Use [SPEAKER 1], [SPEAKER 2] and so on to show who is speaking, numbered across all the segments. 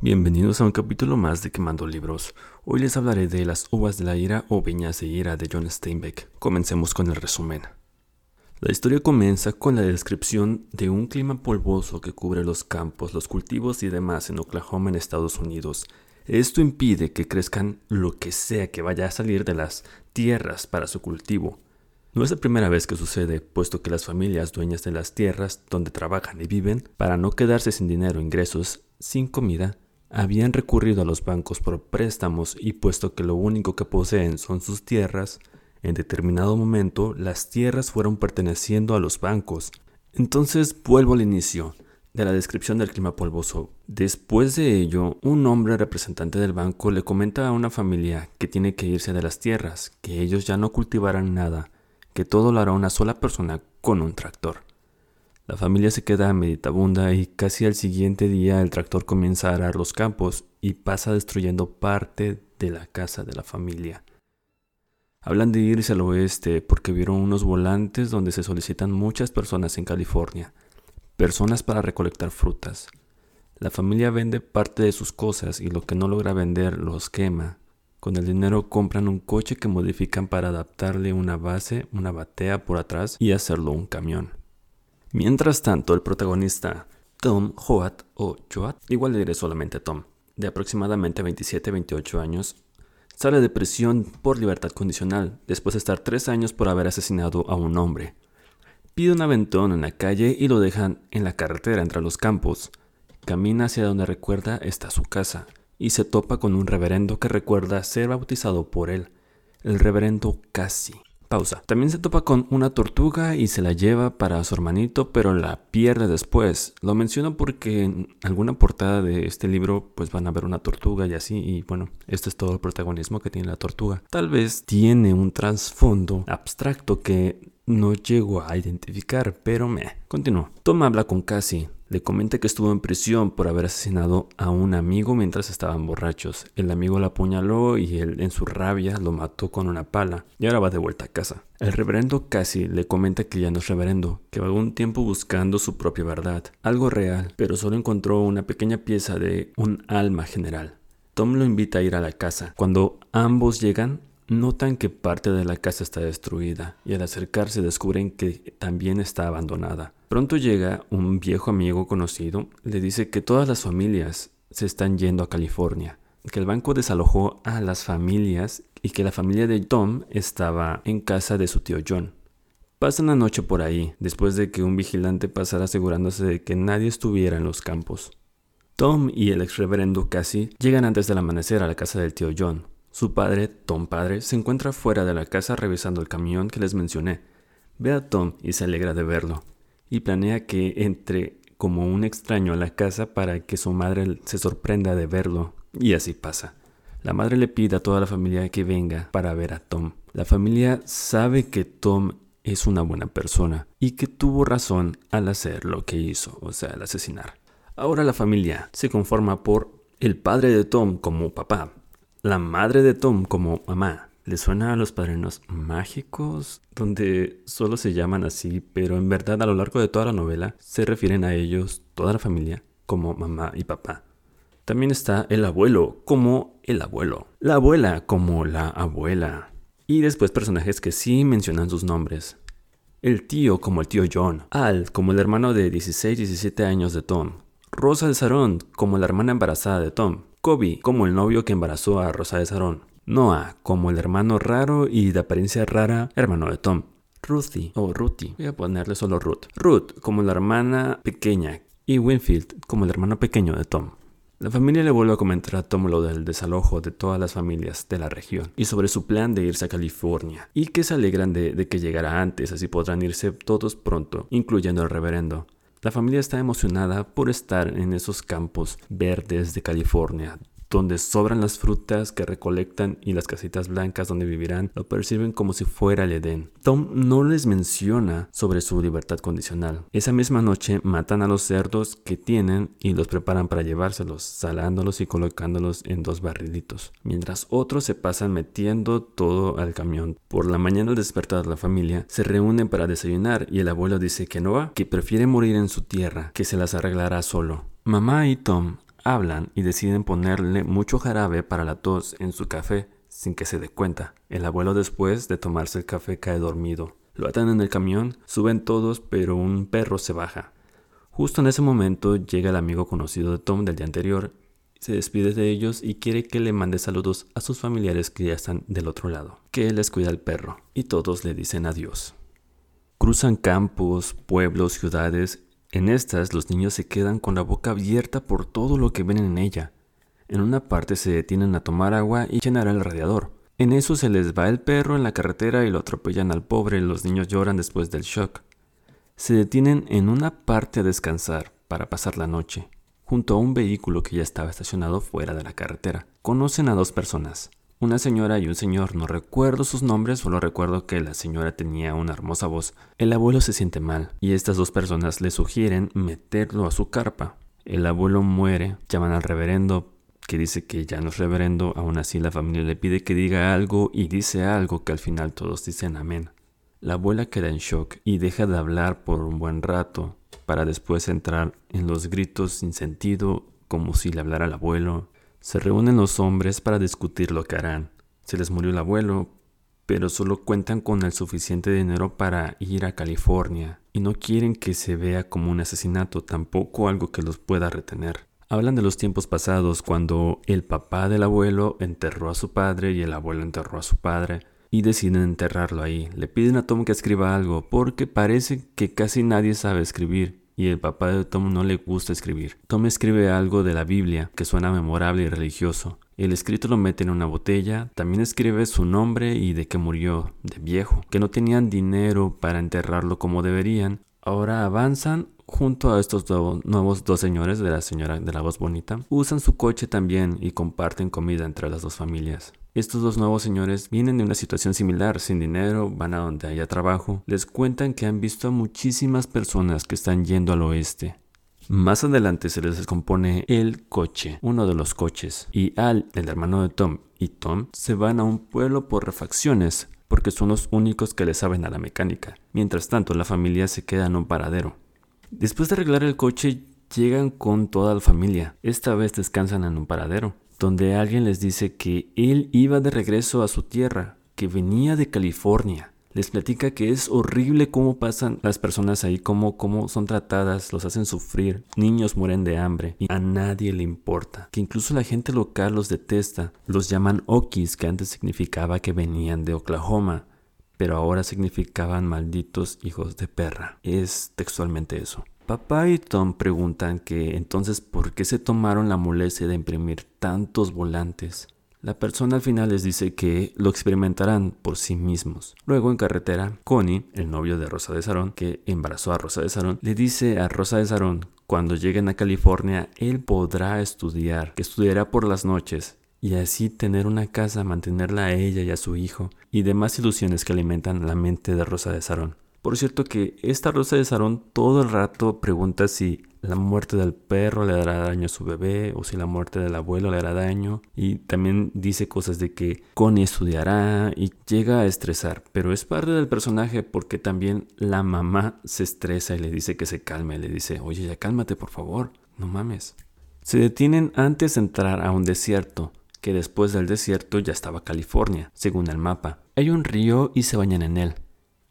[SPEAKER 1] Bienvenidos a un capítulo más de Quemando Libros. Hoy les hablaré de Las Uvas de la Ira o Viñas de Ira de John Steinbeck. Comencemos con el resumen. La historia comienza con la descripción de un clima polvoso que cubre los campos, los cultivos y demás en Oklahoma en Estados Unidos. Esto impide que crezcan lo que sea que vaya a salir de las tierras para su cultivo. No es la primera vez que sucede, puesto que las familias dueñas de las tierras donde trabajan y viven, para no quedarse sin dinero, ingresos, sin comida, habían recurrido a los bancos por préstamos y puesto que lo único que poseen son sus tierras, en determinado momento las tierras fueron perteneciendo a los bancos. Entonces vuelvo al inicio de la descripción del clima polvoso. Después de ello, un hombre representante del banco le comenta a una familia que tiene que irse de las tierras, que ellos ya no cultivarán nada, que todo lo hará una sola persona con un tractor. La familia se queda meditabunda y casi al siguiente día el tractor comienza a arar los campos y pasa destruyendo parte de la casa de la familia. Hablan de irse al oeste porque vieron unos volantes donde se solicitan muchas personas en California, personas para recolectar frutas. La familia vende parte de sus cosas y lo que no logra vender los quema. Con el dinero compran un coche que modifican para adaptarle una base, una batea por atrás y hacerlo un camión. Mientras tanto, el protagonista, Tom Hoat o Joat, igual le diré solamente Tom, de aproximadamente 27-28 años, sale de prisión por libertad condicional después de estar tres años por haber asesinado a un hombre. Pide un aventón en la calle y lo dejan en la carretera entre los campos. Camina hacia donde recuerda está su casa y se topa con un reverendo que recuerda ser bautizado por él, el reverendo Cassie. Pausa. También se topa con una tortuga y se la lleva para su hermanito, pero la pierde después. Lo menciono porque en alguna portada de este libro pues van a ver una tortuga y así, y bueno, este es todo el protagonismo que tiene la tortuga. Tal vez tiene un trasfondo abstracto que no llego a identificar, pero me. Continúo. Tom habla con Cassie, le comenta que estuvo en prisión por haber asesinado a un amigo mientras estaban borrachos. El amigo la apuñaló y él en su rabia lo mató con una pala y ahora va de vuelta a casa. El reverendo casi le comenta que ya no es reverendo, que va un tiempo buscando su propia verdad, algo real, pero solo encontró una pequeña pieza de un alma general. Tom lo invita a ir a la casa. Cuando ambos llegan, Notan que parte de la casa está destruida y al acercarse descubren que también está abandonada. Pronto llega un viejo amigo conocido, le dice que todas las familias se están yendo a California, que el banco desalojó a las familias y que la familia de Tom estaba en casa de su tío John. Pasan la noche por ahí, después de que un vigilante pasara asegurándose de que nadie estuviera en los campos. Tom y el ex reverendo Cassie llegan antes del amanecer a la casa del tío John, su padre, Tom padre, se encuentra fuera de la casa revisando el camión que les mencioné. Ve a Tom y se alegra de verlo, y planea que entre como un extraño a la casa para que su madre se sorprenda de verlo, y así pasa. La madre le pide a toda la familia que venga para ver a Tom. La familia sabe que Tom es una buena persona y que tuvo razón al hacer lo que hizo, o sea, al asesinar. Ahora la familia se conforma por el padre de Tom como papá, la madre de Tom como mamá. ¿Le suena a los padrinos mágicos? Donde solo se llaman así, pero en verdad a lo largo de toda la novela se refieren a ellos, toda la familia, como mamá y papá. También está el abuelo como el abuelo, la abuela como la abuela. Y después personajes que sí mencionan sus nombres. El tío como el tío John, Al como el hermano de 16-17 años de Tom, Rosa de Sarón como la hermana embarazada de Tom, Kobe como el novio que embarazó a Rosa de Sarón. Noah como el hermano raro y de apariencia rara hermano de Tom. Ruthie o Ruthie, voy a ponerle solo Ruth. Ruth como la hermana pequeña y Winfield como el hermano pequeño de Tom. La familia le vuelve a comentar a Tom lo del desalojo de todas las familias de la región y sobre su plan de irse a California y que se alegran de, de que llegara antes, así podrán irse todos pronto, incluyendo al reverendo. La familia está emocionada por estar en esos campos verdes de California, donde sobran las frutas que recolectan y las casitas blancas donde vivirán lo perciben como si fuera el Edén. Tom no les menciona sobre su libertad condicional. Esa misma noche matan a los cerdos que tienen y los preparan para llevárselos, salándolos y colocándolos en dos barrilitos, mientras otros se pasan metiendo todo al camión. Por la mañana al despertar la familia se reúnen para desayunar y el abuelo dice que no va, que prefiere morir en su tierra, que se las arreglará solo. Mamá y Tom hablan y deciden ponerle mucho jarabe para la tos en su café sin que se dé cuenta. El abuelo después de tomarse el café cae dormido. Lo atan en el camión, suben todos, pero un perro se baja. Justo en ese momento llega el amigo conocido de Tom del día anterior, se despide de ellos y quiere que le mande saludos a sus familiares que ya están del otro lado, que les cuida el perro, y todos le dicen adiós. Cruzan campos, pueblos, ciudades. En estas los niños se quedan con la boca abierta por todo lo que ven en ella. En una parte se detienen a tomar agua y llenar el radiador. En eso se les va el perro en la carretera y lo atropellan al pobre, los niños lloran después del shock se detienen en una parte a descansar para pasar la noche, junto a un vehículo que ya estaba estacionado fuera de la carretera. Conocen a dos personas, una señora y un señor, no recuerdo sus nombres, solo recuerdo que la señora tenía una hermosa voz. El abuelo se siente mal y estas dos personas le sugieren meterlo a su carpa. El abuelo muere, llaman al reverendo que dice que ya no es reverendo, aún así la familia le pide que diga algo y dice algo que al final todos dicen amén. La abuela queda en shock y deja de hablar por un buen rato, para después entrar en los gritos sin sentido, como si le hablara al abuelo. Se reúnen los hombres para discutir lo que harán. Se les murió el abuelo, pero solo cuentan con el suficiente dinero para ir a California, y no quieren que se vea como un asesinato, tampoco algo que los pueda retener. Hablan de los tiempos pasados, cuando el papá del abuelo enterró a su padre y el abuelo enterró a su padre, y deciden enterrarlo ahí. Le piden a Tom que escriba algo porque parece que casi nadie sabe escribir y el papá de Tom no le gusta escribir. Tom escribe algo de la Biblia que suena memorable y religioso. El escrito lo mete en una botella, también escribe su nombre y de que murió, de viejo, que no tenían dinero para enterrarlo como deberían. Ahora avanzan junto a estos nuevos dos señores de la señora de la voz bonita. Usan su coche también y comparten comida entre las dos familias. Estos dos nuevos señores vienen de una situación similar, sin dinero, van a donde haya trabajo. Les cuentan que han visto a muchísimas personas que están yendo al oeste. Más adelante se les descompone el coche, uno de los coches, y Al, el hermano de Tom, y Tom se van a un pueblo por refacciones, porque son los únicos que le saben a la mecánica. Mientras tanto, la familia se queda en un paradero. Después de arreglar el coche, llegan con toda la familia. Esta vez descansan en un paradero donde alguien les dice que él iba de regreso a su tierra, que venía de California. Les platica que es horrible cómo pasan las personas ahí, cómo, cómo son tratadas, los hacen sufrir, niños mueren de hambre y a nadie le importa. Que incluso la gente local los detesta, los llaman Okis, que antes significaba que venían de Oklahoma, pero ahora significaban malditos hijos de perra. Es textualmente eso. Papá y Tom preguntan que entonces por qué se tomaron la molestia de imprimir tantos volantes. La persona al final les dice que lo experimentarán por sí mismos. Luego en carretera, Connie, el novio de Rosa de Sarón, que embarazó a Rosa de Sarón, le dice a Rosa de Sarón, cuando lleguen a California, él podrá estudiar, que estudiará por las noches, y así tener una casa, mantenerla a ella y a su hijo, y demás ilusiones que alimentan la mente de Rosa de Sarón. Por cierto que esta Rosa de Sarón todo el rato pregunta si la muerte del perro le dará daño a su bebé o si la muerte del abuelo le hará daño. Y también dice cosas de que Connie estudiará y llega a estresar, pero es parte del personaje porque también la mamá se estresa y le dice que se calme, le dice, oye ya cálmate por favor, no mames. Se detienen antes de entrar a un desierto, que después del desierto ya estaba California, según el mapa. Hay un río y se bañan en él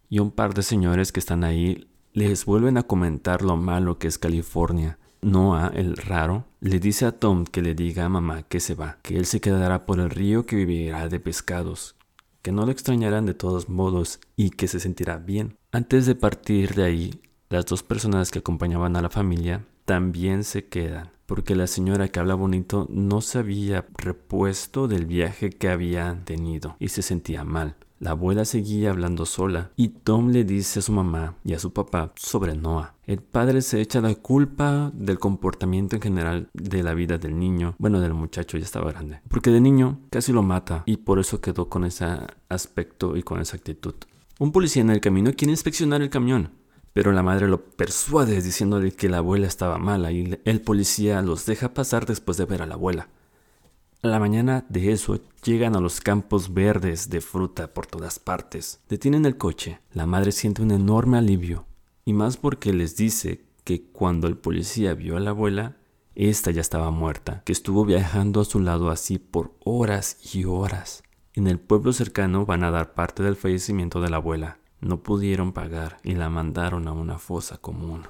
[SPEAKER 1] y un par de señores que están ahí les vuelven a comentar lo malo que es California. Noah, el raro, le dice a Tom que le diga a mamá que se va, que él se quedará por el río que vivirá de pescados, que no lo extrañarán de todos modos y que se sentirá bien. Antes de partir de ahí, las dos personas que acompañaban a la familia también se quedan, porque la señora que habla bonito no se había repuesto del viaje que habían tenido y se sentía mal. La abuela seguía hablando sola y Tom le dice a su mamá y a su papá sobre Noah. El padre se echa la culpa del comportamiento en general de la vida del niño, bueno, del muchacho ya estaba grande, porque de niño casi lo mata y por eso quedó con ese aspecto y con esa actitud. Un policía en el camino quiere inspeccionar el camión, pero la madre lo persuade diciéndole que la abuela estaba mala y el policía los deja pasar después de ver a la abuela. La mañana de eso llegan a los campos verdes de fruta por todas partes. Detienen el coche. La madre siente un enorme alivio. Y más porque les dice que cuando el policía vio a la abuela, esta ya estaba muerta, que estuvo viajando a su lado así por horas y horas. En el pueblo cercano van a dar parte del fallecimiento de la abuela. No pudieron pagar y la mandaron a una fosa común.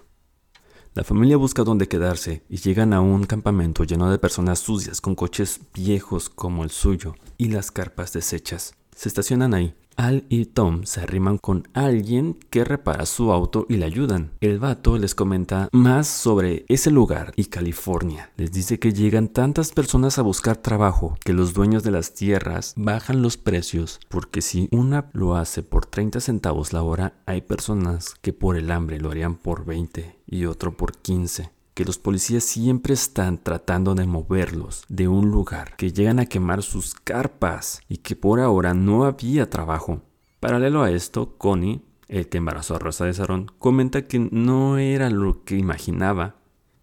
[SPEAKER 1] La familia busca dónde quedarse y llegan a un campamento lleno de personas sucias con coches viejos como el suyo y las carpas deshechas. Se estacionan ahí al y Tom se arriman con alguien que repara su auto y le ayudan. El vato les comenta más sobre ese lugar y California. Les dice que llegan tantas personas a buscar trabajo que los dueños de las tierras bajan los precios porque si una lo hace por 30 centavos la hora, hay personas que por el hambre lo harían por 20 y otro por 15 que los policías siempre están tratando de moverlos de un lugar, que llegan a quemar sus carpas y que por ahora no había trabajo. Paralelo a esto, Connie, el que embarazó a Rosa de Sarón, comenta que no era lo que imaginaba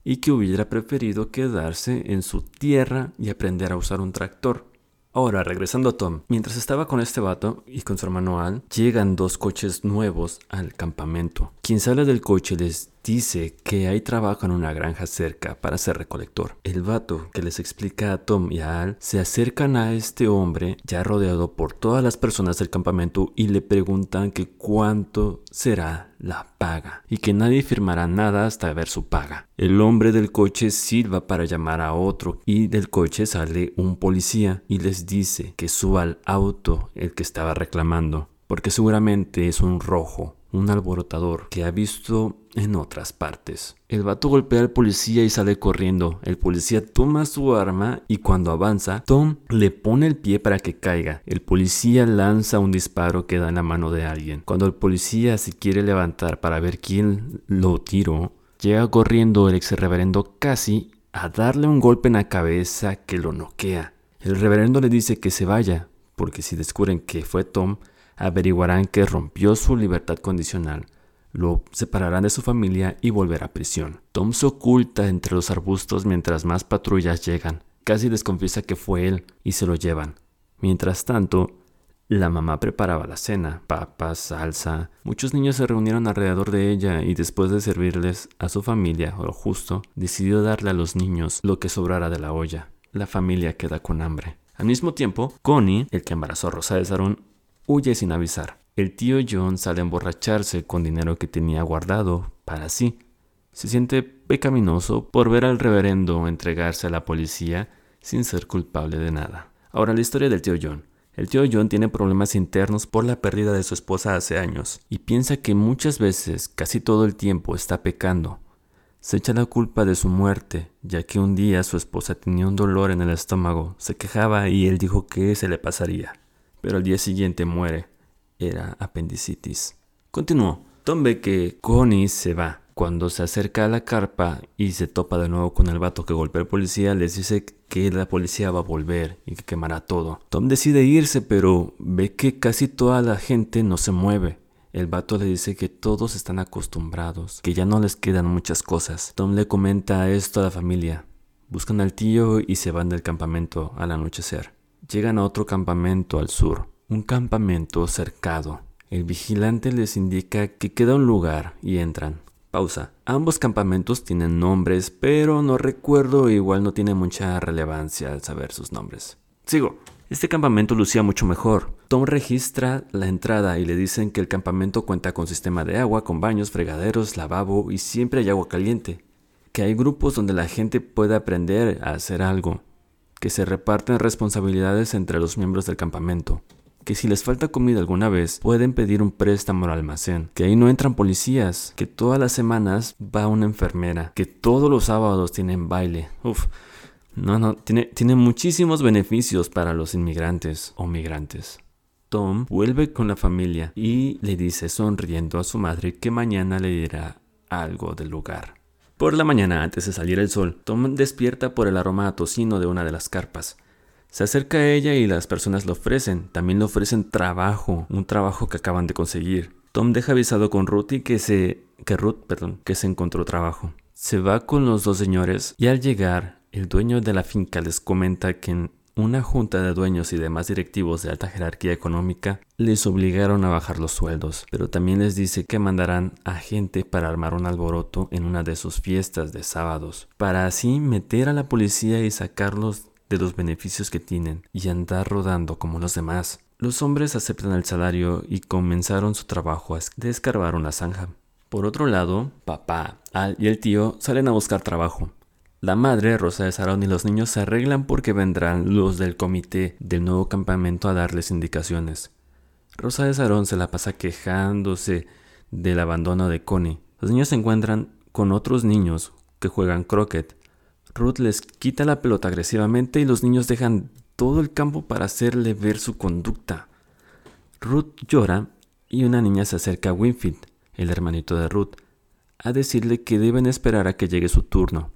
[SPEAKER 1] y que hubiera preferido quedarse en su tierra y aprender a usar un tractor. Ahora, regresando a Tom, mientras estaba con este vato y con su hermano Al, llegan dos coches nuevos al campamento. Quien sale del coche les dice que hay trabajo en una granja cerca para ser recolector. El vato que les explica a Tom y a Al se acercan a este hombre ya rodeado por todas las personas del campamento y le preguntan que cuánto será la paga y que nadie firmará nada hasta ver su paga. El hombre del coche silba para llamar a otro y del coche sale un policía y les dice que suba al auto el que estaba reclamando porque seguramente es un rojo un alborotador que ha visto en otras partes. El vato golpea al policía y sale corriendo. El policía toma su arma y cuando avanza, Tom le pone el pie para que caiga. El policía lanza un disparo que da en la mano de alguien. Cuando el policía se quiere levantar para ver quién lo tiró, llega corriendo el ex reverendo casi a darle un golpe en la cabeza que lo noquea. El reverendo le dice que se vaya, porque si descubren que fue Tom, averiguarán que rompió su libertad condicional, lo separarán de su familia y volverá a prisión. Tom se oculta entre los arbustos mientras más patrullas llegan. Casi desconfiesa que fue él y se lo llevan. Mientras tanto, la mamá preparaba la cena, papas, salsa. Muchos niños se reunieron alrededor de ella y después de servirles a su familia o lo justo, decidió darle a los niños lo que sobrara de la olla. La familia queda con hambre. Al mismo tiempo, Connie, el que embarazó a Rosa de Sarón, huye sin avisar. El tío John sale a emborracharse con dinero que tenía guardado para sí. Se siente pecaminoso por ver al reverendo entregarse a la policía sin ser culpable de nada. Ahora la historia del tío John. El tío John tiene problemas internos por la pérdida de su esposa hace años y piensa que muchas veces, casi todo el tiempo, está pecando. Se echa la culpa de su muerte, ya que un día su esposa tenía un dolor en el estómago, se quejaba y él dijo que se le pasaría pero al día siguiente muere. Era apendicitis. Continuó. Tom ve que Connie se va. Cuando se acerca a la carpa y se topa de nuevo con el vato que golpea al policía, les dice que la policía va a volver y que quemará todo. Tom decide irse, pero ve que casi toda la gente no se mueve. El vato le dice que todos están acostumbrados, que ya no les quedan muchas cosas. Tom le comenta esto a la familia. Buscan al tío y se van del campamento al anochecer. Llegan a otro campamento al sur, un campamento cercado. El vigilante les indica que queda un lugar y entran. Pausa. Ambos campamentos tienen nombres, pero no recuerdo, igual no tiene mucha relevancia al saber sus nombres. Sigo. Este campamento lucía mucho mejor. Tom registra la entrada y le dicen que el campamento cuenta con sistema de agua, con baños, fregaderos, lavabo y siempre hay agua caliente. Que hay grupos donde la gente puede aprender a hacer algo que se reparten responsabilidades entre los miembros del campamento, que si les falta comida alguna vez pueden pedir un préstamo al almacén, que ahí no entran policías, que todas las semanas va una enfermera, que todos los sábados tienen baile. Uf, no, no, tiene, tiene muchísimos beneficios para los inmigrantes o migrantes. Tom vuelve con la familia y le dice sonriendo a su madre que mañana le dirá algo del lugar. Por la mañana, antes de salir el sol, Tom despierta por el aroma a tocino de una de las carpas. Se acerca a ella y las personas le ofrecen. También le ofrecen trabajo, un trabajo que acaban de conseguir. Tom deja avisado con Ruth y que se que Ruth, perdón, que se encontró trabajo. Se va con los dos señores y al llegar, el dueño de la finca les comenta que una junta de dueños y demás directivos de alta jerarquía económica les obligaron a bajar los sueldos, pero también les dice que mandarán a gente para armar un alboroto en una de sus fiestas de sábados, para así meter a la policía y sacarlos de los beneficios que tienen y andar rodando como los demás. Los hombres aceptan el salario y comenzaron su trabajo de escarbar una zanja. Por otro lado, papá, Al y el tío salen a buscar trabajo. La madre, Rosa de Sarón y los niños se arreglan porque vendrán los del comité del nuevo campamento a darles indicaciones. Rosa de Sarón se la pasa quejándose del abandono de Connie. Los niños se encuentran con otros niños que juegan croquet. Ruth les quita la pelota agresivamente y los niños dejan todo el campo para hacerle ver su conducta. Ruth llora y una niña se acerca a Winfield, el hermanito de Ruth, a decirle que deben esperar a que llegue su turno.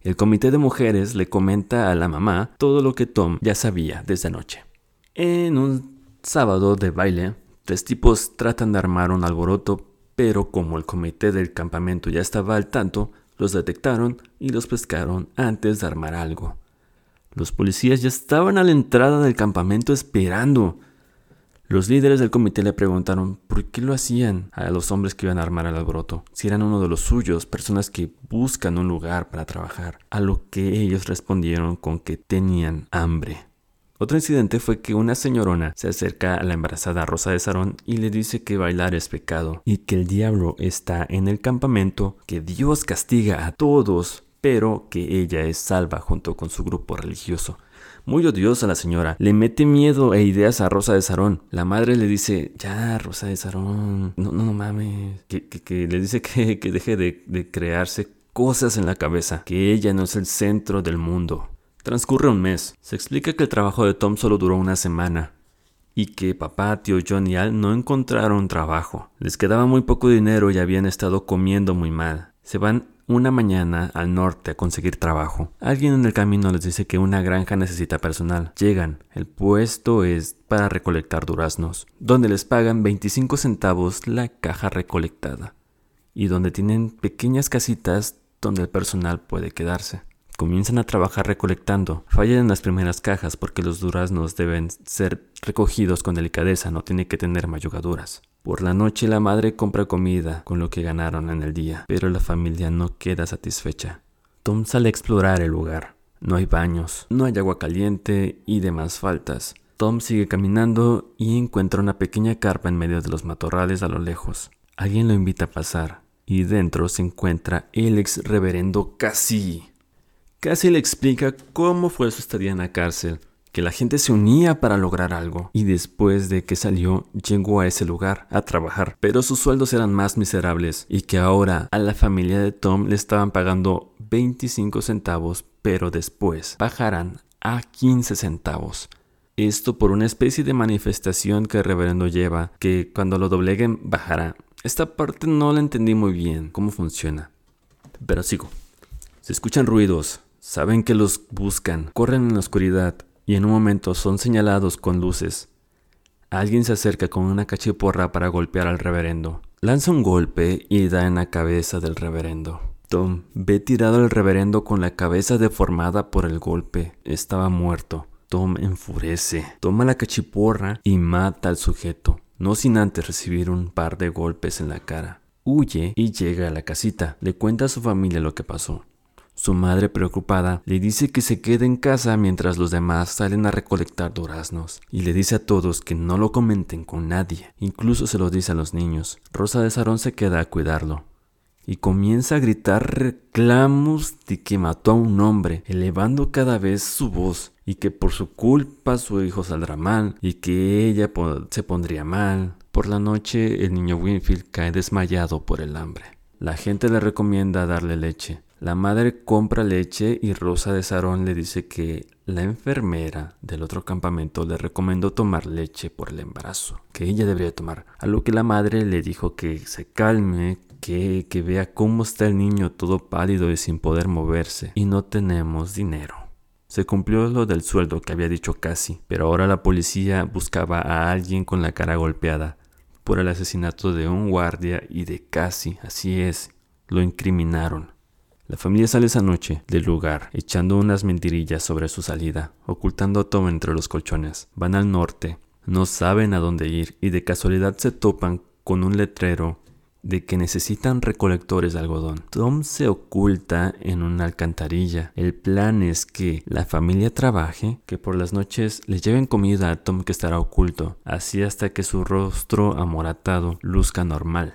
[SPEAKER 1] El comité de mujeres le comenta a la mamá todo lo que Tom ya sabía desde anoche. En un sábado de baile, tres tipos tratan de armar un alboroto, pero como el comité del campamento ya estaba al tanto, los detectaron y los pescaron antes de armar algo. Los policías ya estaban a la entrada del campamento esperando. Los líderes del comité le preguntaron por qué lo hacían a los hombres que iban a armar el alboroto, si eran uno de los suyos, personas que buscan un lugar para trabajar, a lo que ellos respondieron con que tenían hambre. Otro incidente fue que una señorona se acerca a la embarazada Rosa de Sarón y le dice que bailar es pecado y que el diablo está en el campamento, que Dios castiga a todos, pero que ella es salva junto con su grupo religioso. Muy odiosa la señora. Le mete miedo e ideas a Rosa de Sarón. La madre le dice, ya, Rosa de Sarón, no, no, mames. Que, le dice que, deje de, de crearse cosas en la cabeza, que ella no es el centro del mundo. Transcurre un mes. Se explica que el trabajo de Tom solo duró una semana y que papá, tío John y Al no encontraron trabajo. Les quedaba muy poco dinero y habían estado comiendo muy mal. Se van una mañana al norte a conseguir trabajo. Alguien en el camino les dice que una granja necesita personal. Llegan. El puesto es para recolectar duraznos, donde les pagan 25 centavos la caja recolectada y donde tienen pequeñas casitas donde el personal puede quedarse. Comienzan a trabajar recolectando. Fallan en las primeras cajas porque los duraznos deben ser recogidos con delicadeza, no tiene que tener mayugaduras. Por la noche la madre compra comida con lo que ganaron en el día, pero la familia no queda satisfecha. Tom sale a explorar el lugar. No hay baños, no hay agua caliente y demás faltas. Tom sigue caminando y encuentra una pequeña carpa en medio de los matorrales a lo lejos. Alguien lo invita a pasar y dentro se encuentra el ex reverendo Cassie. Casi le explica cómo fue su estadía en la cárcel, que la gente se unía para lograr algo, y después de que salió llegó a ese lugar a trabajar, pero sus sueldos eran más miserables y que ahora a la familia de Tom le estaban pagando 25 centavos, pero después bajarán a 15 centavos. Esto por una especie de manifestación que el reverendo lleva, que cuando lo dobleguen bajará. Esta parte no la entendí muy bien cómo funciona. Pero sigo. Se escuchan ruidos, Saben que los buscan, corren en la oscuridad y en un momento son señalados con luces. Alguien se acerca con una cachiporra para golpear al reverendo. Lanza un golpe y da en la cabeza del reverendo. Tom ve tirado al reverendo con la cabeza deformada por el golpe. Estaba muerto. Tom enfurece, toma la cachiporra y mata al sujeto, no sin antes recibir un par de golpes en la cara. Huye y llega a la casita. Le cuenta a su familia lo que pasó. Su madre, preocupada, le dice que se quede en casa mientras los demás salen a recolectar duraznos, y le dice a todos que no lo comenten con nadie, incluso se lo dice a los niños. Rosa de Sarón se queda a cuidarlo, y comienza a gritar reclamos de que mató a un hombre, elevando cada vez su voz, y que por su culpa su hijo saldrá mal, y que ella se pondría mal. Por la noche el niño Winfield cae desmayado por el hambre. La gente le recomienda darle leche, la madre compra leche y Rosa de Sarón le dice que la enfermera del otro campamento le recomendó tomar leche por el embarazo, que ella debería tomar. A lo que la madre le dijo que se calme, que, que vea cómo está el niño todo pálido y sin poder moverse, y no tenemos dinero. Se cumplió lo del sueldo que había dicho casi, pero ahora la policía buscaba a alguien con la cara golpeada por el asesinato de un guardia y de casi, así es, lo incriminaron. La familia sale esa noche del lugar, echando unas mentirillas sobre su salida, ocultando a Tom entre los colchones. Van al norte, no saben a dónde ir y de casualidad se topan con un letrero de que necesitan recolectores de algodón. Tom se oculta en una alcantarilla. El plan es que la familia trabaje, que por las noches le lleven comida a Tom que estará oculto, así hasta que su rostro amoratado luzca normal.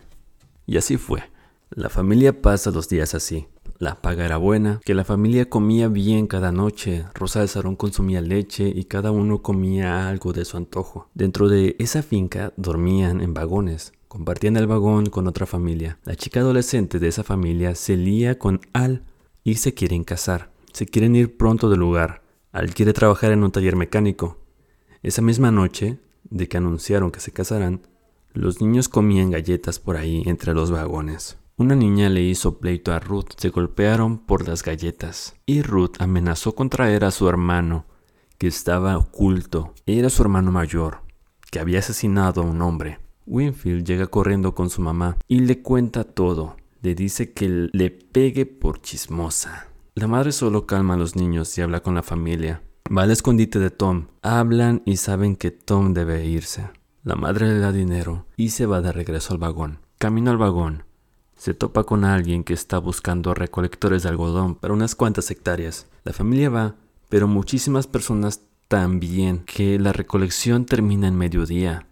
[SPEAKER 1] Y así fue. La familia pasa dos días así. La paga era buena, que la familia comía bien cada noche, Rosa de Sarón consumía leche y cada uno comía algo de su antojo. Dentro de esa finca dormían en vagones, compartían el vagón con otra familia. La chica adolescente de esa familia se lía con Al y se quieren casar. Se quieren ir pronto del lugar. Al quiere trabajar en un taller mecánico. Esa misma noche, de que anunciaron que se casarán, los niños comían galletas por ahí entre los vagones. Una niña le hizo pleito a Ruth, se golpearon por las galletas, y Ruth amenazó con traer a su hermano, que estaba oculto. Era su hermano mayor, que había asesinado a un hombre. Winfield llega corriendo con su mamá y le cuenta todo. Le dice que le pegue por chismosa. La madre solo calma a los niños y habla con la familia. Va al escondite de Tom. Hablan y saben que Tom debe irse. La madre le da dinero y se va de regreso al vagón. Camino al vagón se topa con alguien que está buscando recolectores de algodón para unas cuantas hectáreas. La familia va, pero muchísimas personas también, que la recolección termina en mediodía.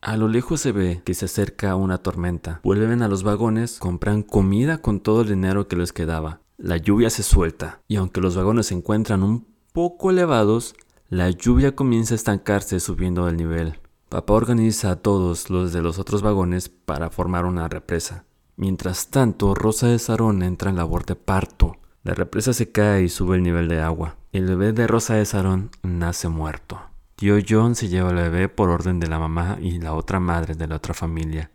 [SPEAKER 1] A lo lejos se ve que se acerca una tormenta. Vuelven a los vagones, compran comida con todo el dinero que les quedaba. La lluvia se suelta, y aunque los vagones se encuentran un poco elevados, la lluvia comienza a estancarse subiendo el nivel. Papá organiza a todos los de los otros vagones para formar una represa. Mientras tanto, Rosa de Sarón entra en labor de parto. La represa se cae y sube el nivel de agua. El bebé de Rosa de Sarón nace muerto. Tío John se lleva al bebé por orden de la mamá y la otra madre de la otra familia.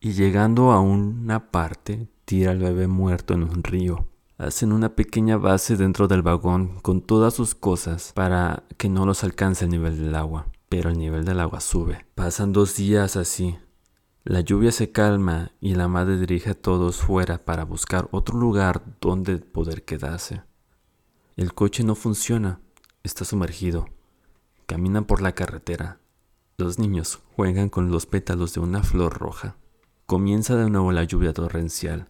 [SPEAKER 1] Y llegando a una parte, tira al bebé muerto en un río. Hacen una pequeña base dentro del vagón con todas sus cosas para que no los alcance el nivel del agua. Pero el nivel del agua sube. Pasan dos días así, la lluvia se calma y la madre dirige a todos fuera para buscar otro lugar donde poder quedarse. El coche no funciona, está sumergido. Caminan por la carretera. Los niños juegan con los pétalos de una flor roja. Comienza de nuevo la lluvia torrencial.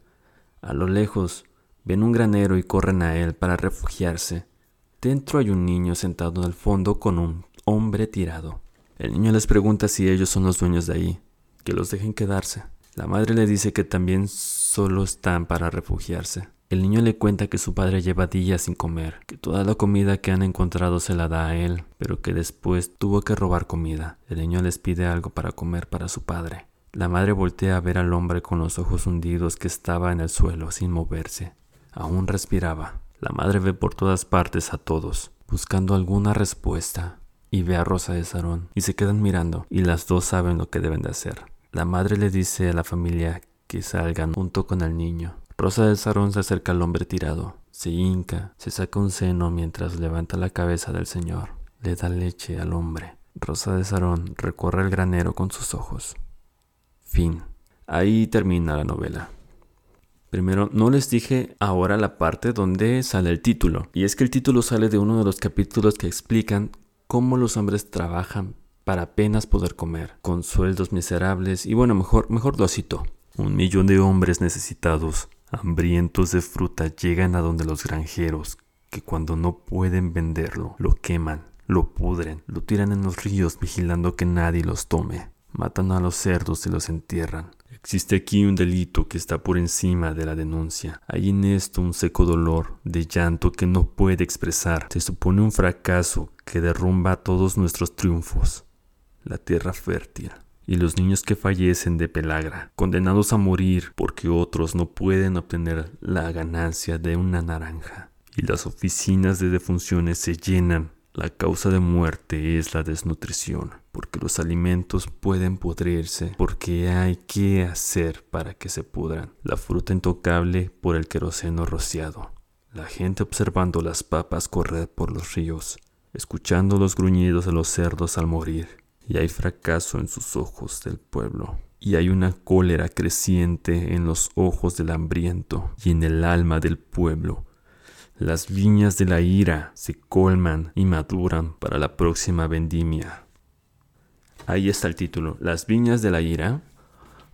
[SPEAKER 1] A lo lejos ven un granero y corren a él para refugiarse. Dentro hay un niño sentado en el fondo con un hombre tirado. El niño les pregunta si ellos son los dueños de ahí que los dejen quedarse. La madre le dice que también solo están para refugiarse. El niño le cuenta que su padre lleva días sin comer, que toda la comida que han encontrado se la da a él, pero que después tuvo que robar comida. El niño les pide algo para comer para su padre. La madre voltea a ver al hombre con los ojos hundidos que estaba en el suelo sin moverse. Aún respiraba. La madre ve por todas partes a todos, buscando alguna respuesta, y ve a Rosa de Sarón, y se quedan mirando, y las dos saben lo que deben de hacer. La madre le dice a la familia que salgan junto con el niño. Rosa del Sarón se acerca al hombre tirado, se hinca, se saca un seno mientras levanta la cabeza del señor. Le da leche al hombre. Rosa de Sarón recorre el granero con sus ojos. Fin. Ahí termina la novela. Primero, no les dije ahora la parte donde sale el título. Y es que el título sale de uno de los capítulos que explican cómo los hombres trabajan para apenas poder comer, con sueldos miserables y bueno, mejor, mejor lo. Un millón de hombres necesitados, hambrientos de fruta, llegan a donde los granjeros, que cuando no pueden venderlo, lo queman, lo pudren, lo tiran en los ríos vigilando que nadie los tome. Matan a los cerdos y los entierran. Existe aquí un delito que está por encima de la denuncia. Hay en esto un seco dolor de llanto que no puede expresar. Se supone un fracaso que derrumba todos nuestros triunfos la tierra fértil, y los niños que fallecen de pelagra, condenados a morir porque otros no pueden obtener la ganancia de una naranja, y las oficinas de defunciones se llenan. La causa de muerte es la desnutrición, porque los alimentos pueden pudrirse, porque hay que hacer para que se pudran. La fruta intocable por el queroseno rociado. La gente observando las papas correr por los ríos, escuchando los gruñidos de los cerdos al morir y hay fracaso en sus ojos del pueblo. y hay una cólera creciente en los ojos del hambriento y en el alma del pueblo. Las viñas de la ira se colman y maduran para la próxima vendimia. Ahí está el título, Las viñas de la ira,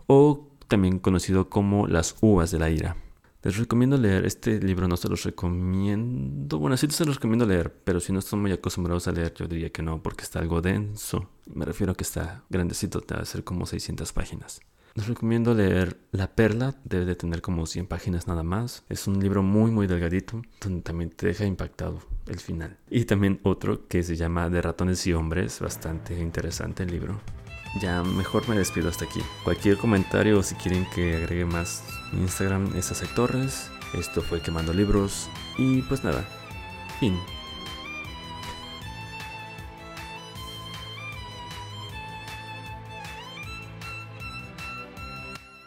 [SPEAKER 1] o también conocido como Las uvas de la ira. Les recomiendo leer este libro, no se los recomiendo. Bueno, sí se los recomiendo leer, pero si no están muy acostumbrados a leer, yo diría que no, porque está algo denso. Me refiero a que está grandecito, te va a ser como 600 páginas. Les recomiendo leer La Perla, debe de tener como 100 páginas nada más. Es un libro muy muy delgadito, donde también te deja impactado el final. Y también otro que se llama De ratones y hombres, bastante interesante el libro. Ya mejor me despido hasta aquí. Cualquier comentario o si quieren que agregue más Instagram es Torres. Esto fue Quemando Libros. Y pues nada, fin.